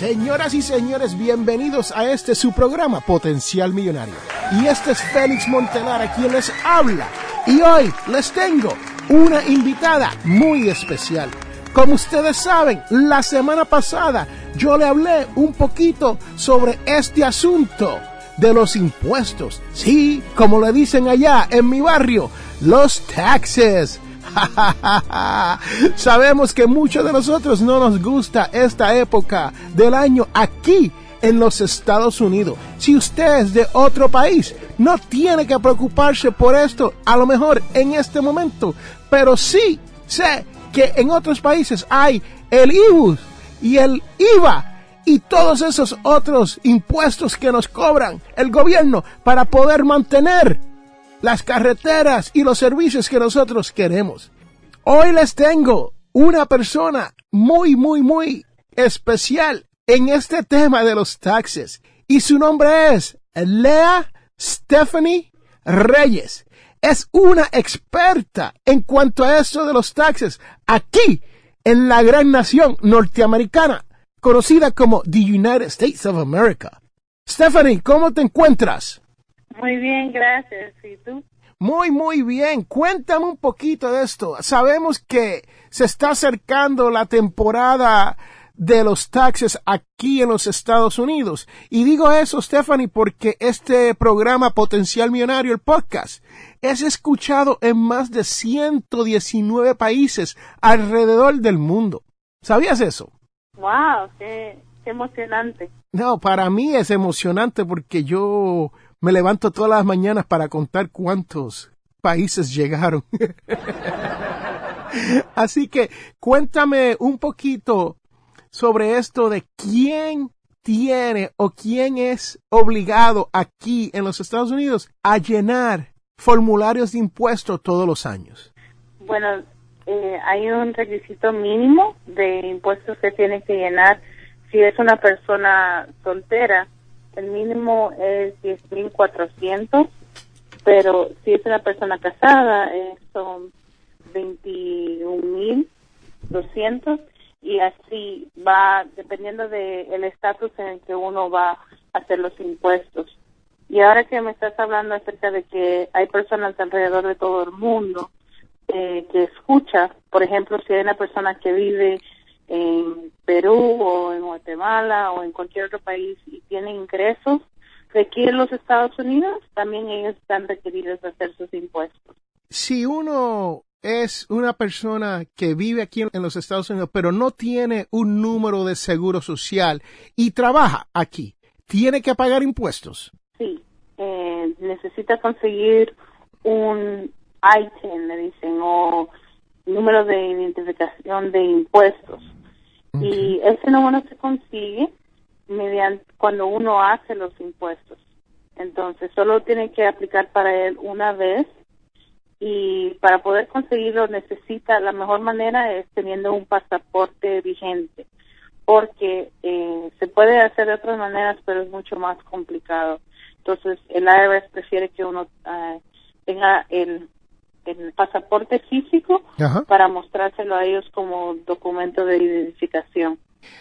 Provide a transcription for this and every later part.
Señoras y señores, bienvenidos a este su programa Potencial Millonario. Y este es Félix Montelara quien les habla. Y hoy les tengo una invitada muy especial. Como ustedes saben, la semana pasada yo le hablé un poquito sobre este asunto de los impuestos. Sí, como le dicen allá en mi barrio, los taxes. Sabemos que muchos de nosotros no nos gusta esta época del año aquí en los Estados Unidos. Si usted es de otro país, no tiene que preocuparse por esto, a lo mejor en este momento, pero sí sé que en otros países hay el IBUS y el IVA y todos esos otros impuestos que nos cobran el gobierno para poder mantener las carreteras y los servicios que nosotros queremos. Hoy les tengo una persona muy, muy, muy especial en este tema de los taxes y su nombre es Lea Stephanie Reyes. Es una experta en cuanto a eso de los taxes aquí en la gran nación norteamericana conocida como The United States of America. Stephanie, ¿cómo te encuentras? Muy bien, gracias. ¿Y tú? Muy, muy bien. Cuéntame un poquito de esto. Sabemos que se está acercando la temporada de los taxes aquí en los Estados Unidos. Y digo eso, Stephanie, porque este programa Potencial Millonario, el podcast, es escuchado en más de 119 países alrededor del mundo. ¿Sabías eso? ¡Wow! Qué, emocionante! No, para mí es emocionante porque yo me levanto todas las mañanas para contar cuántos países llegaron. Así que cuéntame un poquito sobre esto de quién tiene o quién es obligado aquí en los Estados Unidos a llenar formularios de impuestos todos los años. Bueno, eh, hay un requisito mínimo de impuestos que tiene que llenar si es una persona soltera. El mínimo es 10.400, pero si es una persona casada eh, son 21.200 y así va dependiendo del estatus en el que uno va a hacer los impuestos. Y ahora que me estás hablando acerca de que hay personas alrededor de todo el mundo eh, que escucha, por ejemplo, si hay una persona que vive en Perú o en Guatemala o en cualquier otro país y tiene ingresos de aquí en los Estados Unidos, también ellos están requeridos de hacer sus impuestos. Si uno es una persona que vive aquí en los Estados Unidos, pero no tiene un número de seguro social y trabaja aquí, ¿tiene que pagar impuestos? Sí, eh, necesita conseguir un ITIN, le dicen, o número de identificación de impuestos. Y ese número se consigue mediante cuando uno hace los impuestos. Entonces, solo tiene que aplicar para él una vez y para poder conseguirlo necesita, la mejor manera es teniendo un pasaporte vigente, porque eh, se puede hacer de otras maneras, pero es mucho más complicado. Entonces, el IRS prefiere que uno eh, tenga el el pasaporte físico para mostrárselo a ellos como documento de identificación.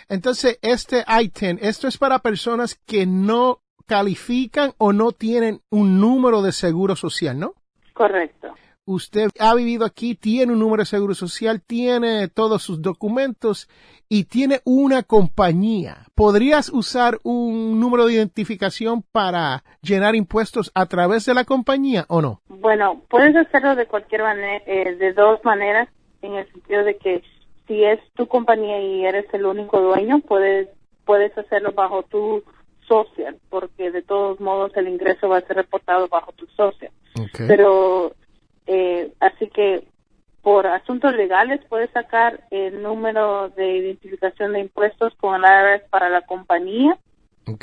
Entonces, este ITIN, esto es para personas que no califican o no tienen un número de seguro social, ¿no? Correcto. Usted ha vivido aquí, tiene un número de seguro social, tiene todos sus documentos y tiene una compañía. ¿Podrías usar un número de identificación para llenar impuestos a través de la compañía o no? Bueno, puedes hacerlo de cualquier manera, eh, de dos maneras, en el sentido de que si es tu compañía y eres el único dueño, puedes puedes hacerlo bajo tu social, porque de todos modos el ingreso va a ser reportado bajo tu social. Pero eh, así que por asuntos legales puedes sacar el número de identificación de impuestos con el IRS para la compañía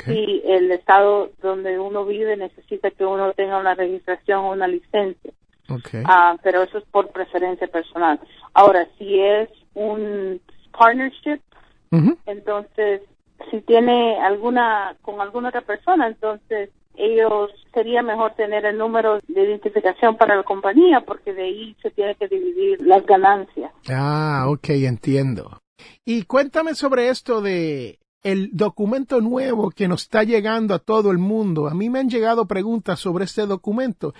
y el estado donde uno vive necesita que uno tenga una registración o una licencia. Ah, pero eso es por preferencia personal. Ahora, si es un partnership, entonces si tiene alguna con alguna otra persona, entonces ellos sería mejor tener el número de identificación para la compañía porque de ahí se tiene que dividir las ganancias. Ah, ok, entiendo. Y cuéntame sobre esto de el documento nuevo que nos está llegando a todo el mundo. A mí me han llegado preguntas sobre este documento.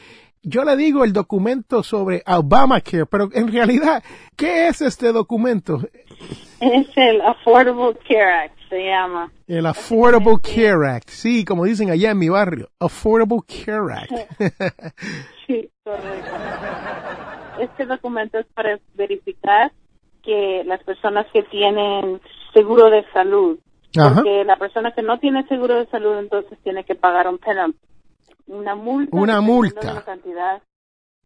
Yo le digo el documento sobre Obamacare, pero en realidad, ¿qué es este documento? Es el Affordable Care Act se llama. El Affordable Care Act, sí, como dicen allá en mi barrio, Affordable Care Act. sí, correcto. Este documento es para verificar que las personas que tienen seguro de salud, porque la persona que no tiene seguro de salud entonces tiene que pagar un penalty, una multa. Una multa. Una cantidad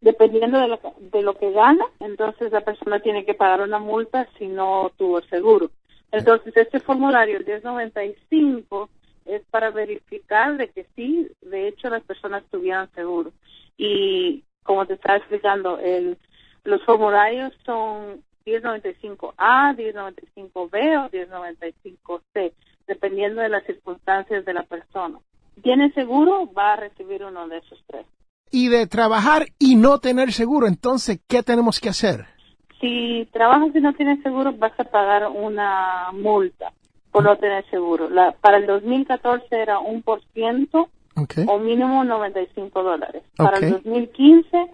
dependiendo de lo, de lo que gana, entonces la persona tiene que pagar una multa si no tuvo seguro. Entonces, este formulario, el 1095, es para verificar de que sí, de hecho, las personas tuvieran seguro. Y como te estaba explicando, el, los formularios son 1095A, 1095B o 1095C, dependiendo de las circunstancias de la persona. ¿Tiene seguro? Va a recibir uno de esos tres. Y de trabajar y no tener seguro, entonces, ¿qué tenemos que hacer? Si trabajas y no tienes seguro, vas a pagar una multa por no tener seguro. La, para el 2014 era un por ciento o mínimo 95 dólares. Para el 2015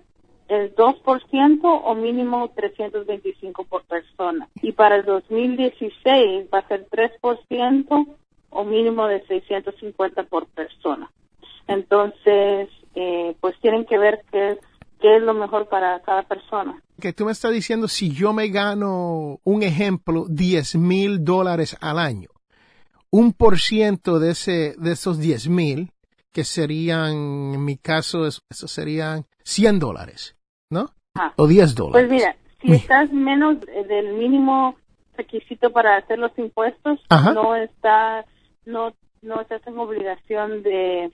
es 2% o mínimo 325 por persona. Y para el 2016 va a ser 3% o mínimo de 650 por persona. Entonces, eh, pues tienen que ver qué qué es lo mejor para cada persona que tú me estás diciendo si yo me gano, un ejemplo, 10 mil dólares al año, un por ciento de, ese, de esos 10 mil, que serían, en mi caso, eso, serían 100 dólares, ¿no? Ah. o 10 dólares. Pues mira, si estás menos del mínimo requisito para hacer los impuestos, no está, no, no estás en obligación de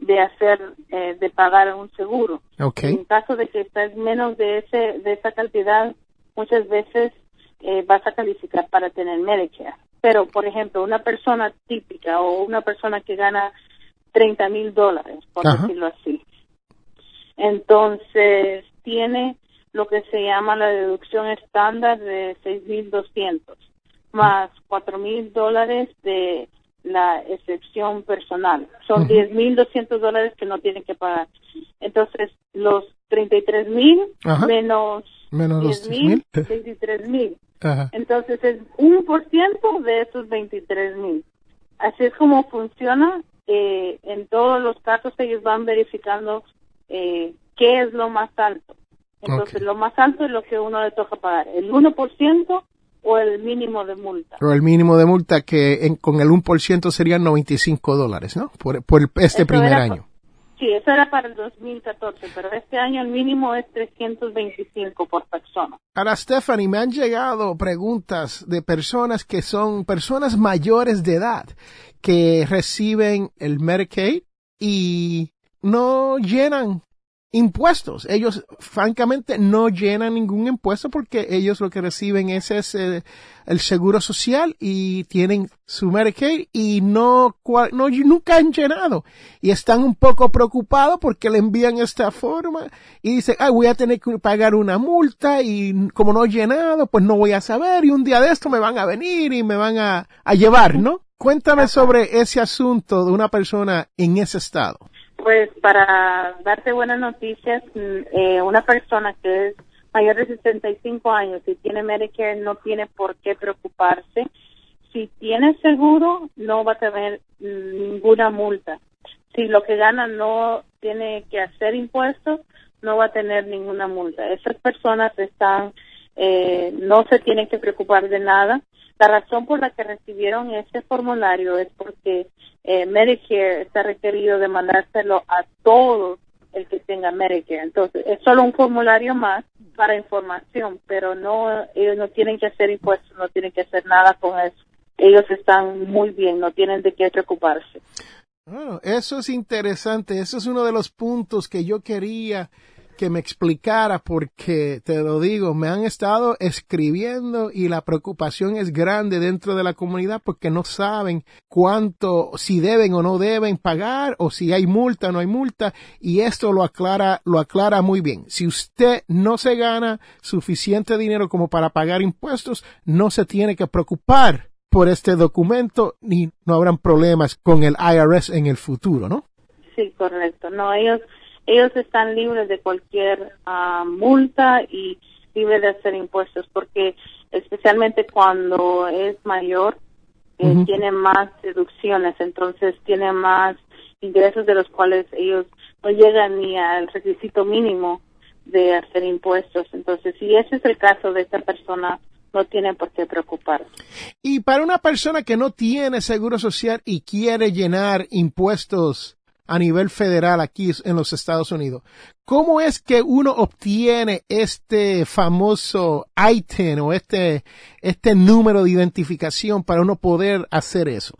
de hacer, eh, de pagar un seguro. En caso de que estés menos de ese, de esa cantidad, muchas veces eh, vas a calificar para tener Medicare. Pero, por ejemplo, una persona típica o una persona que gana 30 mil dólares, por decirlo así, entonces tiene lo que se llama la deducción estándar de 6.200 más 4.000 dólares de la excepción personal. Son 10.200 dólares que no tienen que pagar. Entonces, los 33.000 menos, menos 10.000, 23.000. Entonces, es un por ciento de esos 23.000. Así es como funciona. Eh, en todos los casos ellos van verificando eh, qué es lo más alto. Entonces, lo más alto es lo que uno le toca pagar. El 1% o el mínimo de multa. O el mínimo de multa que en, con el 1% serían 95 dólares, ¿no? Por, por este primer año. sí, eso era para el 2014, pero este año el mínimo es 325 por persona. Ahora, Stephanie, me han llegado preguntas de personas que son personas mayores de edad que reciben el Medicaid y no llenan impuestos. Ellos, francamente, no llenan ningún impuesto porque ellos lo que reciben es ese, el seguro social y tienen su Medicaid y no, no, nunca han llenado. Y están un poco preocupados porque le envían esta forma y dicen, ah, voy a tener que pagar una multa y como no he llenado, pues no voy a saber y un día de esto me van a venir y me van a, a llevar, ¿no? Cuéntame sobre ese asunto de una persona en ese estado. Pues para darte buenas noticias, mm, eh, una persona que es mayor de 65 años y tiene Medicare no tiene por qué preocuparse. Si tiene seguro, no va a tener mm, ninguna multa. Si lo que gana no tiene que hacer impuestos, no va a tener ninguna multa. Esas personas están, eh, no se tienen que preocupar de nada. La razón por la que recibieron ese formulario es porque eh, Medicare está requerido de mandárselo a todos el que tenga Medicare. Entonces, es solo un formulario más para información, pero no, ellos no tienen que hacer impuestos, no tienen que hacer nada con eso. Ellos están muy bien, no tienen de qué preocuparse. Eso es interesante. Eso es uno de los puntos que yo quería que me explicara porque te lo digo, me han estado escribiendo y la preocupación es grande dentro de la comunidad porque no saben cuánto, si deben o no deben pagar o si hay multa o no hay multa y esto lo aclara, lo aclara muy bien. Si usted no se gana suficiente dinero como para pagar impuestos, no se tiene que preocupar por este documento ni no habrán problemas con el IRS en el futuro, ¿no? Sí, correcto. No, ellos ellos están libres de cualquier ah, multa y libres de hacer impuestos porque especialmente cuando es mayor eh, tiene más deducciones entonces tiene más ingresos de los cuales ellos no llegan ni al requisito mínimo de hacer impuestos entonces si ese es el caso de esta persona no tiene por qué preocuparse. Y para una persona que no tiene seguro social y quiere llenar impuestos a nivel federal aquí en los Estados Unidos. ¿Cómo es que uno obtiene este famoso ITIN o este, este número de identificación para uno poder hacer eso?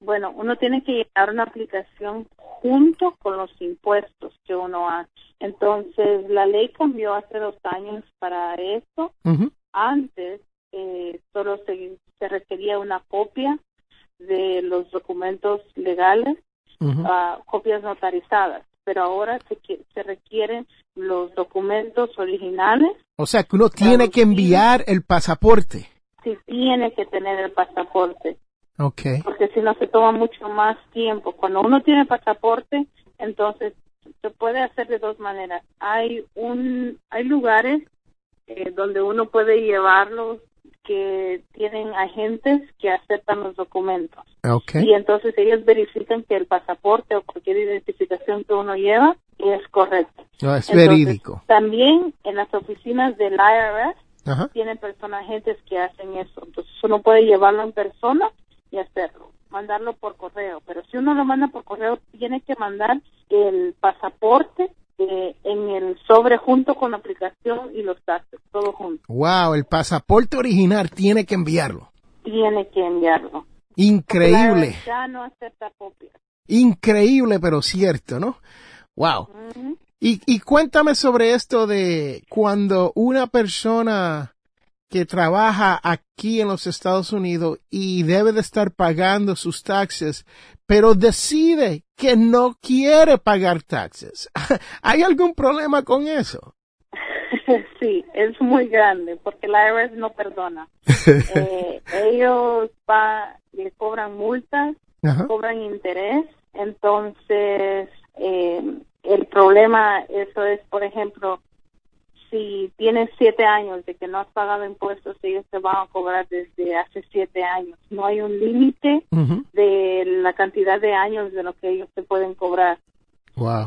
Bueno, uno tiene que llenar una aplicación junto con los impuestos que uno hace. Entonces, la ley cambió hace dos años para eso. Antes eh, solo se, se requería una copia de los documentos legales copias notarizadas, pero ahora se, se requieren los documentos originales. O sea, que uno tiene que enviar el pasaporte. Sí, tiene que tener el pasaporte. Okay. Porque si no se toma mucho más tiempo. Cuando uno tiene pasaporte, entonces se puede hacer de dos maneras. Hay un, hay lugares eh, donde uno puede llevarlos que tienen agentes que aceptan los documentos. Y entonces ellos verifican que el pasaporte o cualquier identificación que uno lleva es correcto. No, es verídico. También en las oficinas del IRS tienen personas agentes que hacen eso. Entonces uno puede llevarlo en persona y hacerlo, mandarlo por correo. Pero si uno lo manda por correo, tiene que mandar el pasaporte eh, en el sobre junto con la aplicación y los taxes, todo junto. Wow, el pasaporte original tiene que enviarlo. Tiene que enviarlo. Increíble. Ya no acepta copias. Increíble, pero cierto, ¿no? Wow. y, y cuéntame sobre esto de cuando una persona que trabaja aquí en los Estados Unidos y debe de estar pagando sus taxes, pero decide que no quiere pagar taxes. ¿Hay algún problema con eso? Sí, es muy grande porque la IRS no perdona. Eh, ellos va, le cobran multas, cobran interés, entonces eh, el problema eso es, por ejemplo, si tienes siete años de que no has pagado impuestos, ellos te van a cobrar desde hace siete años. No hay un límite de la cantidad de años de lo que ellos te pueden cobrar.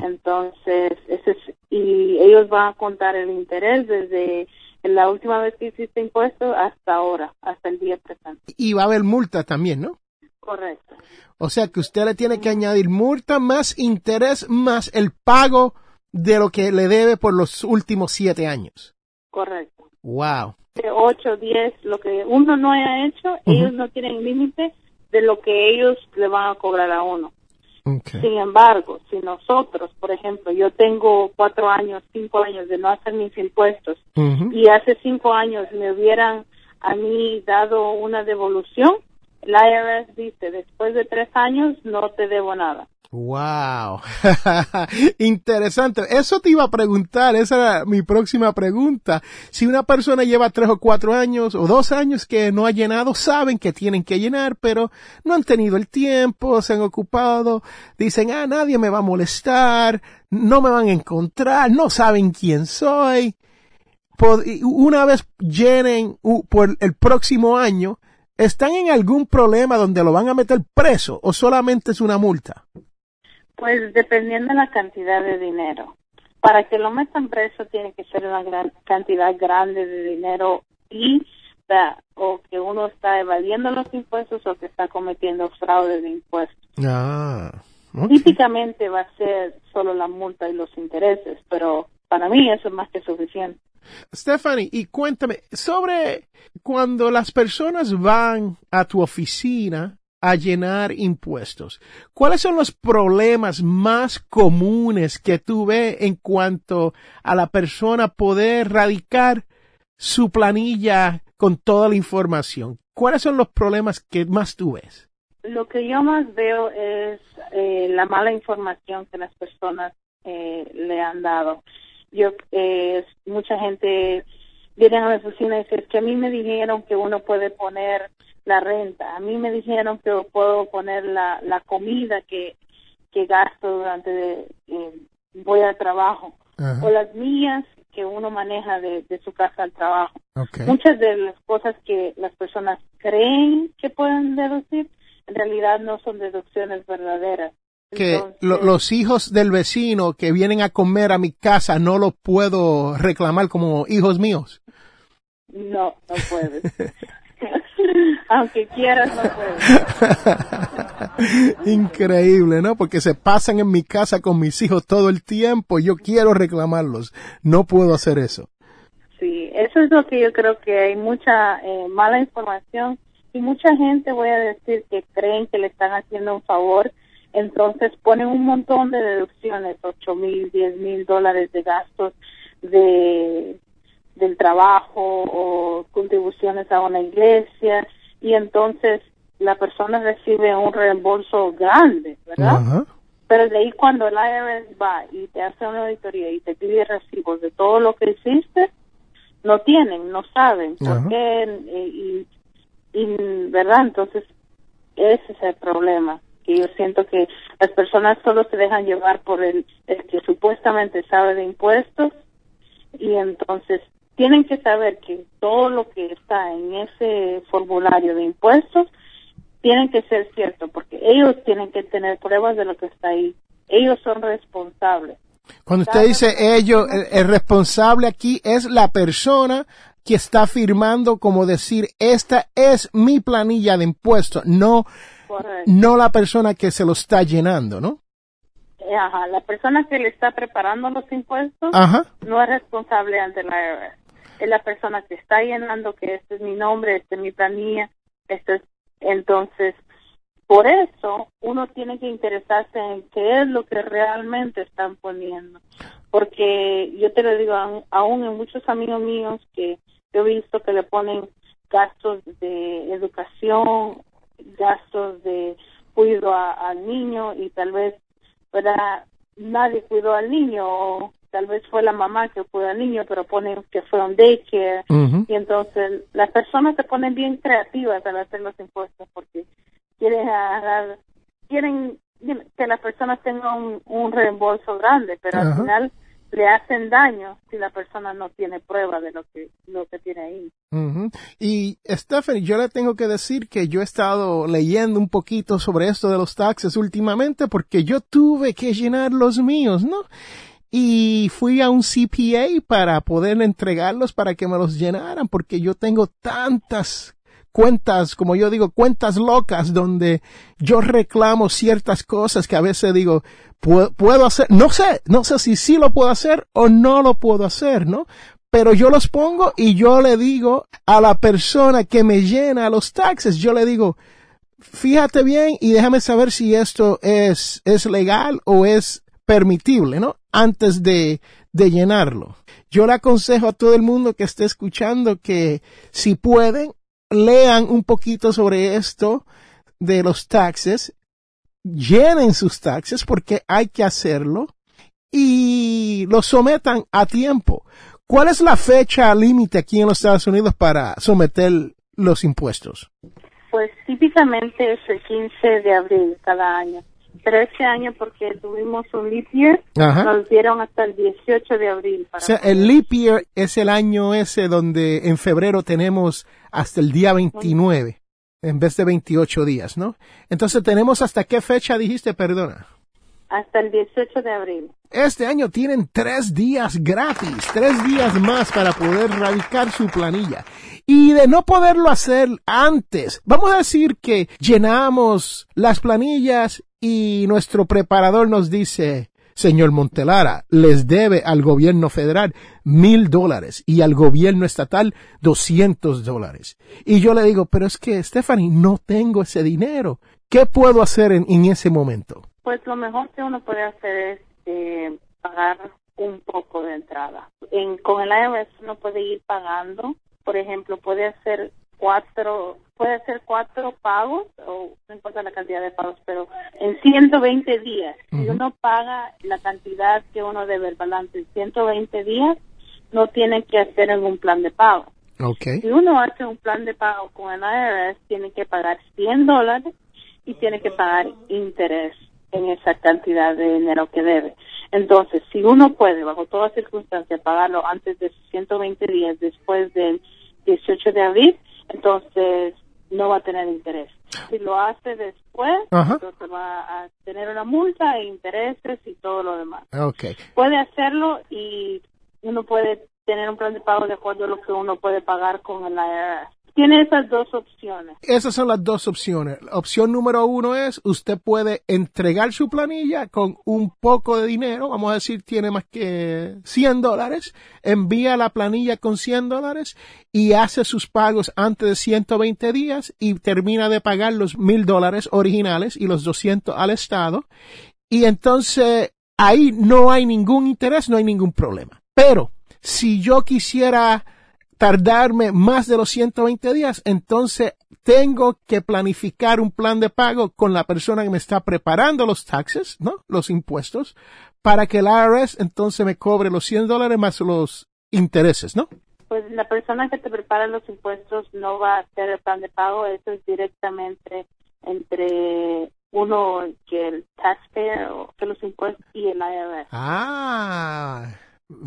Entonces, ese es, y ellos van a contar el interés desde la última vez que hiciste impuestos hasta ahora, hasta el día presente. Y va a haber multa también, ¿no? Correcto. O sea que usted le tiene que añadir multa más interés más el pago de lo que le debe por los últimos siete años. Correcto. Wow. De ocho, diez, lo que uno no haya hecho, ellos no tienen límite de lo que ellos le van a cobrar a uno. Sin embargo, si nosotros, por ejemplo, yo tengo cuatro años, cinco años de no hacer mis impuestos y hace cinco años me hubieran a mí dado una devolución, la IRS dice, después de tres años no te debo nada. Wow, interesante. Eso te iba a preguntar, esa era mi próxima pregunta. Si una persona lleva tres o cuatro años o dos años que no ha llenado, saben que tienen que llenar, pero no han tenido el tiempo, se han ocupado, dicen, ah, nadie me va a molestar, no me van a encontrar, no saben quién soy. Una vez llenen por el próximo año, ¿están en algún problema donde lo van a meter preso o solamente es una multa? Pues dependiendo de la cantidad de dinero. Para que lo metan preso tiene que ser una gran cantidad grande de dinero y o que uno está evadiendo los impuestos o que está cometiendo fraude de impuestos. Ah, Típicamente va a ser solo la multa y los intereses, pero para mí eso es más que suficiente. Stephanie, y cuéntame sobre cuando las personas van a tu oficina a llenar impuestos. ¿Cuáles son los problemas más comunes que tú ves en cuanto a la persona poder radicar su planilla con toda la información? ¿Cuáles son los problemas que más tú ves? Lo que yo más veo es eh, la mala información que las personas eh, le han dado. Yo, eh, mucha gente viene a la oficina y dice que a mí me dijeron que uno puede poner la renta. A mí me dijeron que puedo poner la, la comida que, que gasto durante de, eh, voy al trabajo o las mías que uno maneja de, de su casa al trabajo. Muchas de las cosas que las personas creen que pueden deducir en realidad no son deducciones verdaderas. Que los hijos del vecino que vienen a comer a mi casa no los puedo reclamar como hijos míos. No, no puedes. Aunque quieras, no puedes. Increíble, ¿no? Porque se pasan en mi casa con mis hijos todo el tiempo. Yo quiero reclamarlos. No puedo hacer eso. Sí, eso es lo que yo creo que hay mucha eh, mala información y mucha gente, voy a decir, que creen que le están haciendo un favor. Entonces ponen un montón de deducciones, ocho mil, diez mil dólares de gastos de del trabajo o contribuciones a una iglesia y entonces la persona recibe un reembolso grande, ¿verdad? Pero de ahí cuando el IRS va y te hace una auditoría y te pide recibos de todo lo que hiciste, no tienen, no saben por qué eh, y, ¿verdad? Entonces ese es el problema que yo siento que las personas solo se dejan llevar por el, el que supuestamente sabe de impuestos y entonces tienen que saber que todo lo que está en ese formulario de impuestos tienen que ser cierto, porque ellos tienen que tener pruebas de lo que está ahí. Ellos son responsables. Cuando usted dice ellos, el, responsable aquí es la persona que está firmando como decir, esta es mi planilla de impuestos, no, no la persona que se lo está llenando, ¿no? Ajá, la persona que le está preparando los impuestos no es responsable ante la IRS es la persona que está llenando que este es mi nombre, este es mi planilla, esto es, entonces, por eso uno tiene que interesarse en qué es lo que realmente están poniendo, porque yo te lo digo, aún en muchos amigos míos que yo he visto que le ponen gastos de educación, gastos de cuidado al niño y tal vez, ¿verdad? Nadie cuidó al niño o tal vez fue la mamá que fue al niño, pero ponen que fue un daycare. Y entonces las personas se ponen bien creativas al hacer los impuestos porque quieren agarrar, quieren que las personas tengan un, reembolso grande, pero al final le hacen daño si la persona no tiene prueba de lo que lo que tiene ahí. Y Stephanie, yo le tengo que decir que yo he estado leyendo un poquito sobre esto de los taxes últimamente porque yo tuve que llenar los míos, ¿no? Y fui a un CPA para poder entregarlos para que me los llenaran porque yo tengo tantas cuentas, como yo digo, cuentas locas donde yo reclamo ciertas cosas que a veces digo, puedo, hacer, no sé, no sé si sí lo puedo hacer o no lo puedo hacer, ¿no? Pero yo los pongo y yo le digo a la persona que me llena los taxes, yo le digo, fíjate bien y déjame saber si esto es, es legal o es permitible, ¿no? Antes de, de llenarlo. Yo le aconsejo a todo el mundo que esté escuchando que si pueden, lean un poquito sobre esto de los taxes. llenen sus taxes porque hay que hacerlo y lo sometan a tiempo. ¿Cuál es la fecha límite aquí en los Estados Unidos para someter los impuestos? Pues típicamente es el 15 de abril cada año. Pero este año, porque tuvimos un leap year, nos dieron hasta el 18 de abril. o sea, el leap year es el año ese donde en febrero tenemos hasta el día 29, en vez de 28 días, ¿no? Entonces, ¿tenemos hasta qué fecha dijiste, perdona? Hasta el 18 de abril. Este año tienen tres días gratis, tres días más para poder radicar su planilla. Y de no poderlo hacer antes, vamos a decir que llenamos las planillas y nuestro preparador nos dice, señor Montelara, les debe al gobierno federal mil dólares y al gobierno estatal doscientos dólares. Y yo le digo, pero es que, Stephanie, no tengo ese dinero. ¿Qué puedo hacer en, en ese momento? Pues lo mejor que uno puede hacer es eh, pagar un poco de entrada. En, con el IRS uno puede ir pagando, por ejemplo, puede hacer cuatro, puede hacer cuatro pagos, o no importa la cantidad de pagos, pero en 120 días, si uno paga la cantidad que uno debe el balance en 120 días, no tiene que hacer ningún plan de pago. Okay. Si uno hace un plan de pago con el IRS, tiene que pagar 100 dólares y tiene que pagar interés en esa cantidad de dinero que debe. Entonces, si uno puede, bajo todas circunstancias, pagarlo antes de 120 días después del 18 de abril, entonces no va a tener interés. Si lo hace después, entonces va a tener una multa e intereses y todo lo demás. Okay. Puede hacerlo y uno puede tener un plan de pago de acuerdo a lo que uno puede pagar con el IRS. Tiene esas dos opciones. Esas son las dos opciones. opción número uno es, usted puede entregar su planilla con un poco de dinero, vamos a decir, tiene más que 100 dólares, envía la planilla con 100 dólares y hace sus pagos antes de 120 días y termina de pagar los mil dólares originales y los 200 al Estado. Y entonces ahí no hay ningún interés, no hay ningún problema. Pero si yo quisiera tardarme más de los 120 días, entonces tengo que planificar un plan de pago con la persona que me está preparando los taxes, ¿no? Los impuestos, para que el IRS entonces me cobre los 100 dólares más los intereses, ¿no? Pues la persona que te prepara los impuestos no va a hacer el plan de pago, eso es directamente entre uno que el taxpayer o que los impuestos y el IRS. Ah,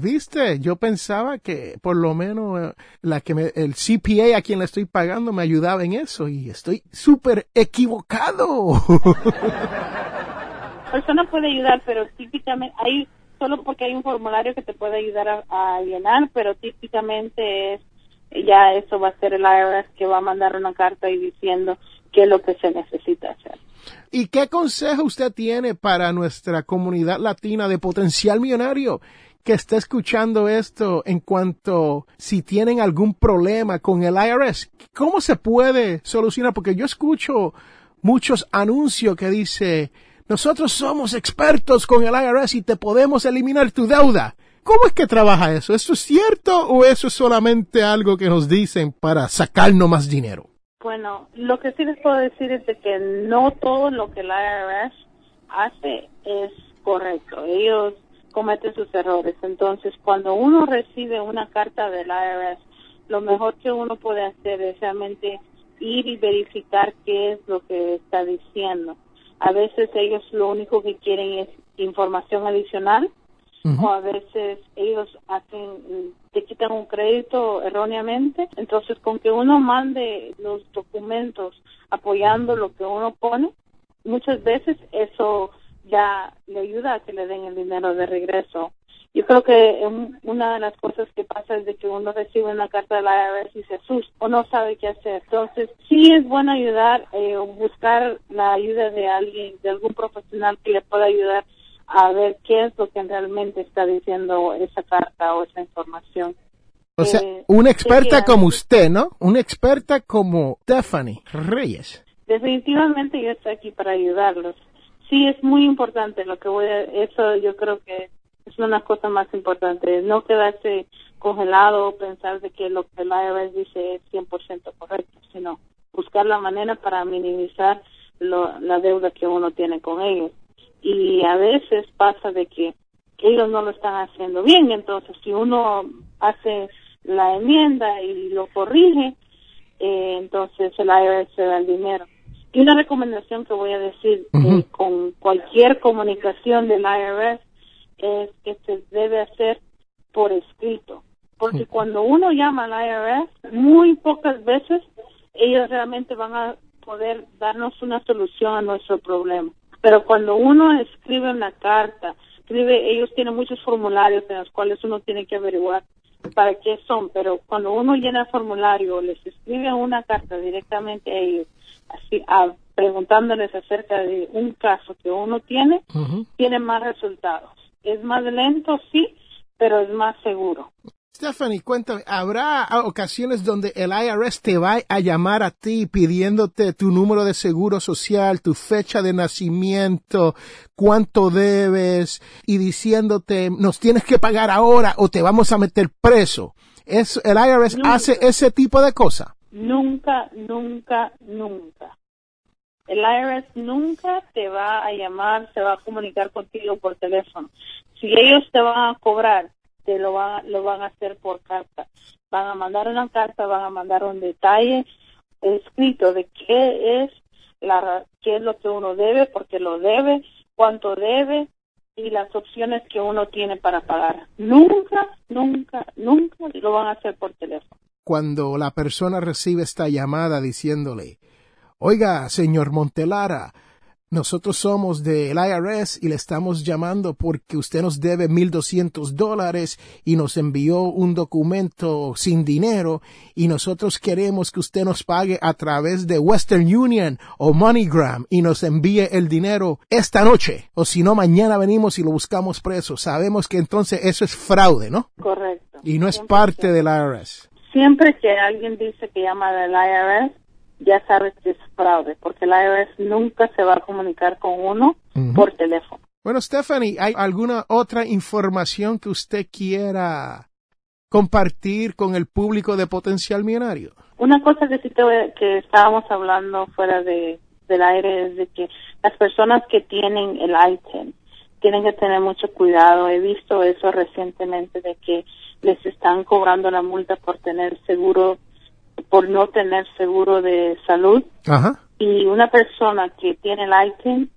Viste, yo pensaba que por lo menos eh, la que me, el CPA a quien le estoy pagando me ayudaba en eso y estoy súper equivocado. Persona puede ayudar, pero típicamente hay solo porque hay un formulario que te puede ayudar a, llenar, pero típicamente es ya eso va a ser el IRS que va a mandar una carta y diciendo qué es lo que se necesita hacer. ¿Y qué consejo usted tiene para nuestra comunidad latina de potencial millonario que está escuchando esto en cuanto si tienen algún problema con el IRS, ¿cómo se puede solucionar? Porque yo escucho muchos anuncios que dice, nosotros somos expertos con el IRS y te podemos eliminar tu deuda. ¿Cómo es que trabaja eso? ¿Eso es cierto o eso es solamente algo que nos dicen para sacarnos más dinero? Bueno, lo que sí les puedo decir es que no todo lo que el IRS hace es correcto. Ellos comete sus errores. Entonces, cuando uno recibe una carta del IRS, lo mejor que uno puede hacer es realmente ir y verificar qué es lo que está diciendo. A veces ellos lo único que quieren es información adicional o a veces ellos hacen te quitan un crédito erróneamente. Entonces, con que uno mande los documentos apoyando lo que uno pone, muchas veces eso ya le ayuda a que le den el dinero de regreso. Yo creo que una de las cosas que pasa es de que uno recibe una carta de la IRS y se asusta o no sabe qué hacer. Entonces, sí es bueno ayudar eh, o buscar la ayuda de alguien, de algún profesional que le pueda ayudar a ver qué es lo que realmente está diciendo esa carta o esa información. O sea, eh, una experta como usted, ¿no? Una experta como Stephanie Reyes. Definitivamente yo estoy aquí para ayudarlos sí es muy importante lo que voy a, eso yo creo que es una cosa más importante, no quedarse congelado o pensar de que lo que el IRS dice es 100% correcto, sino buscar la manera para minimizar la deuda que uno tiene con ellos. Y a veces pasa de que ellos no lo están haciendo bien, entonces si uno hace la enmienda y lo corrige, eh, entonces el IRS se da el dinero. Y una recomendación que voy a decir eh, con cualquier comunicación del IRS es que se debe hacer por escrito. Porque cuando uno llama al IRS, muy pocas veces ellos realmente van a poder darnos una solución a nuestro problema. Pero cuando uno escribe una carta, escribe, ellos tienen muchos formularios en los cuales uno tiene que averiguar para qué son, pero cuando uno llena el formulario, les escribe una carta directamente a ellos, así, preguntándoles acerca de un caso que uno tiene, tiene más resultados. Es más lento, sí, pero es más seguro. Stephanie, cuéntame, ¿habrá ocasiones donde el IRS te va a llamar a ti pidiéndote tu número de seguro social, tu fecha de nacimiento, cuánto debes y diciéndote nos tienes que pagar ahora o te vamos a meter preso? ¿Es, ¿El IRS hace ese tipo de cosas? Nunca, nunca, nunca. El IRS nunca te va a llamar, se va a comunicar contigo por teléfono. Si ellos te van a cobrar lo, lo van a hacer por carta. Van a mandar una carta, van a mandar un detalle escrito de qué es la qué es lo que uno debe, porque lo debe, cuánto debe y las opciones que uno tiene para pagar. Nunca, nunca, nunca lo van a hacer por teléfono. Cuando la persona recibe esta llamada diciéndole, oiga, señor Montelara, nosotros somos del IRS y le estamos llamando porque usted nos debe 1.200 dólares y nos envió un documento sin dinero y nosotros queremos que usted nos pague a través de Western Union o MoneyGram y nos envíe el dinero esta noche o si no mañana venimos y lo buscamos preso. Sabemos que entonces eso es fraude, ¿no? Correcto. Y no es parte del IRS. Siempre que alguien dice que llama del IRS, ya sabes que es fraude, porque la IRS nunca se va a comunicar con uno por teléfono. Bueno, Stephanie, ¿hay alguna otra información que usted quiera compartir con el público de Potencial Millonario? Una cosa que sí te, que estábamos hablando fuera de, del aire es de que las personas que tienen el ITIN tienen que tener mucho cuidado. He visto eso recientemente de que les están cobrando la multa por tener seguro por no tener seguro de salud. Y una persona que tiene el ITIN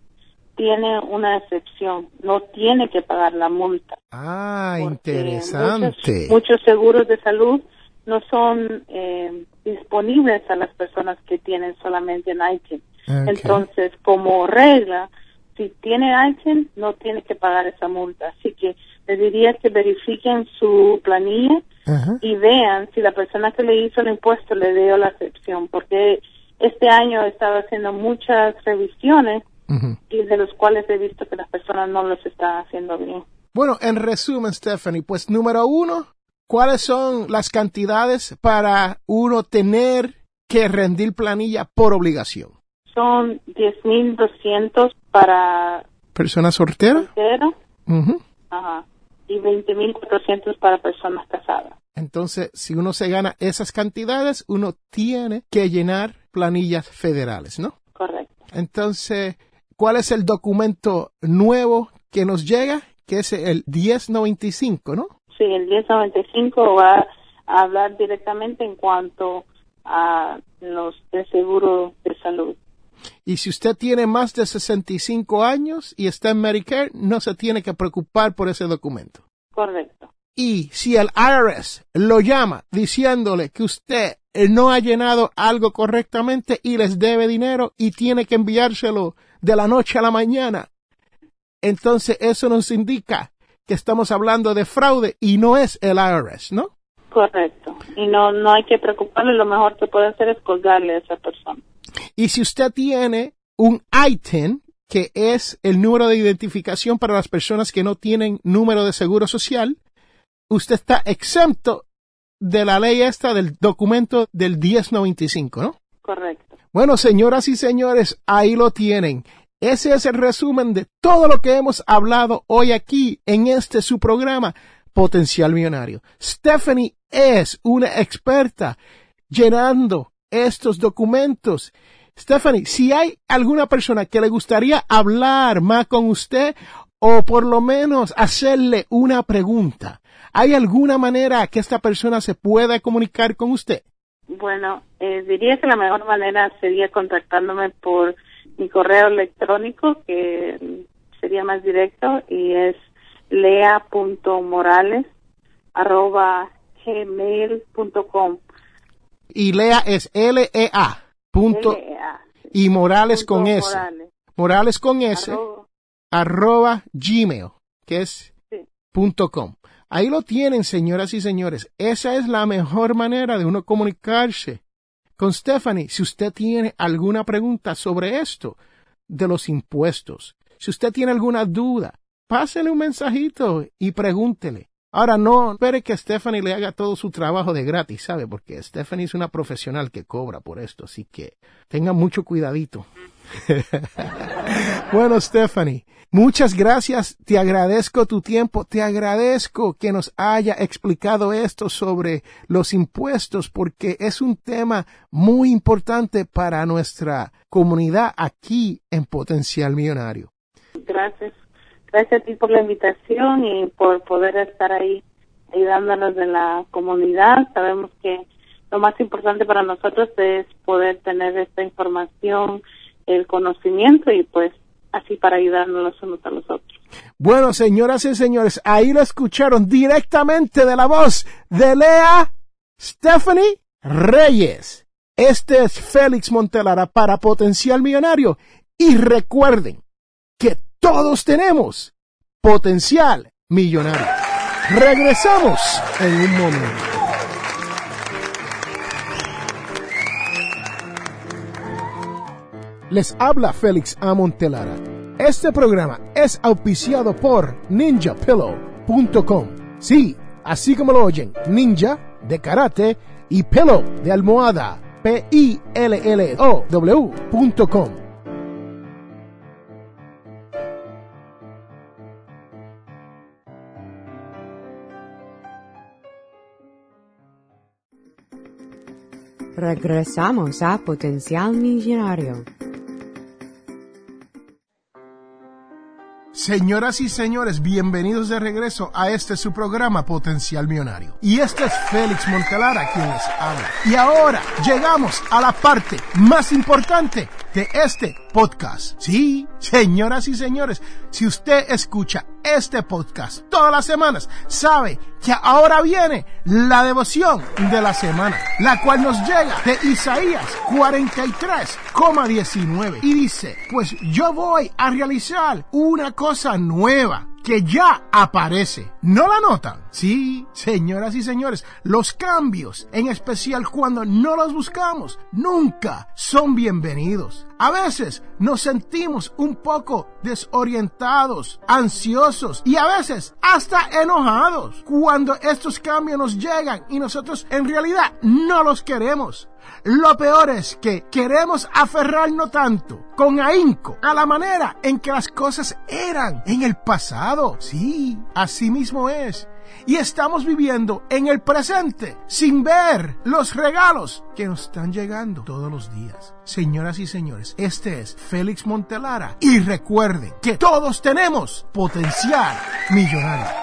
tiene una excepción, no tiene que pagar la multa. Ah, interesante. Muchos, seguros de salud no son eh, disponibles a las personas que tienen solamente el ITIN. Entonces, como regla, si tiene ITIN, no tiene que pagar esa multa. Así que les diría que verifiquen su planilla y vean si la persona que le hizo el impuesto le dio la excepción, porque este año he estado haciendo muchas revisiones y de los cuales he visto que las personas no los están haciendo bien. Bueno, en resumen, Stephanie, pues número uno, ¿cuáles son las cantidades para uno tener que rendir planilla por obligación? Son 10.200 para... ¿Personas solteras? Soltero. Ajá y 20.400 para personas casadas. Entonces, si uno se gana esas cantidades, uno tiene que llenar planillas federales, ¿no? Correcto. Entonces, ¿cuál es el documento nuevo que nos llega? Que es el 1095, ¿no? Sí, el 1095 va a hablar directamente en cuanto a los de seguro de salud. Y si usted tiene más de 65 años y está en Medicare, no se tiene que preocupar por ese documento. Correcto. Y si el IRS lo llama diciéndole que usted no ha llenado algo correctamente y les debe dinero y tiene que enviárselo de la noche a la mañana, entonces eso nos indica que estamos hablando de fraude y no es el IRS, ¿no? Correcto. Y no, no hay que preocuparle, lo mejor que puede hacer es colgarle a esa persona. Y si usted tiene un ITIN, que es el número de identificación para las personas que no tienen número de seguro social, usted está exento de la ley esta del documento del 1095, ¿no? Correcto. Bueno, señoras y señores, ahí lo tienen. Ese es el resumen de todo lo que hemos hablado hoy aquí en este su programa Potencial Millonario. Stephanie es una experta llenando estos documentos Stephanie, si hay alguna persona que le gustaría hablar más con usted o por lo menos hacerle una pregunta, ¿hay alguna manera que esta persona se pueda comunicar con usted? Bueno, eh, diría que la mejor manera sería contactándome por mi correo electrónico, que sería más directo, y es lea.morales arroba gmail.com. Y Lea es L-E-A. Punto, y Morales con S. Morales. con S. Arroba, Gmail, que es punto com. Ahí lo tienen, señoras y señores. Esa es la mejor manera de uno comunicarse con Stephanie. Si usted tiene alguna pregunta sobre esto de los impuestos, si usted tiene alguna duda, pásele un mensajito y pregúntele. Ahora no espere que Stephanie le haga todo su trabajo de gratis, ¿sabe? Porque Stephanie es una profesional que cobra por esto, así que tenga mucho cuidadito. bueno, Stephanie, muchas gracias. Te agradezco tu tiempo. Te agradezco que nos haya explicado esto sobre los impuestos porque es un tema muy importante para nuestra comunidad aquí en Potencial Millonario. Gracias. Gracias a ti por la invitación y por poder estar ahí ayudándonos en la comunidad. Sabemos que lo más importante para nosotros es poder tener esta información, el conocimiento y pues así para ayudarnos los unos a los otros. Bueno, señoras y señores, ahí lo escucharon directamente de la voz de Lea Stephanie Reyes. Este es Félix Montelara para Potencial Millonario. Y recuerden que todos tenemos potencial millonario. Regresamos en un momento. Les habla Félix Amontelara. Este programa es auspiciado por ninjapillow.com. Sí, así como lo oyen, ninja de karate y pillow de almohada. P-I-L-L-O-W.com. Regresamos a Potencial Millonario. Señoras y señores, bienvenidos de regreso a este su programa Potencial Millonario. Y este es Félix Montelara quien les habla. Y ahora llegamos a la parte más importante de este podcast. Sí, señoras y señores, si usted escucha este podcast todas las semanas, sabe que ahora viene la devoción de la semana, la cual nos llega de Isaías 43,19 y dice, pues yo voy a realizar una cosa nueva que ya aparece. ¿No la notan? Sí, señoras y señores, los cambios, en especial cuando no los buscamos, nunca son bienvenidos. A veces nos sentimos un poco desorientados, ansiosos y a veces hasta enojados cuando estos cambios nos llegan y nosotros en realidad no los queremos. Lo peor es que queremos aferrarnos tanto con ahínco a la manera en que las cosas eran en el pasado. Sí, así mismo es. Y estamos viviendo en el presente sin ver los regalos que nos están llegando todos los días. Señoras y señores, este es Félix Montelara. Y recuerden que todos tenemos potencial millonario.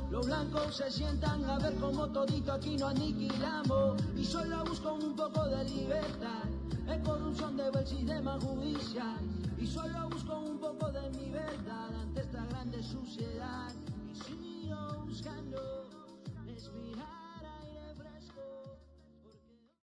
blancos se sientan a ver cómo todito aquí nos aniquilamos y solo busco un poco de libertad. Es corrupción de del sistema judicial y solo busco un poco de mi verdad ante esta grande suciedad.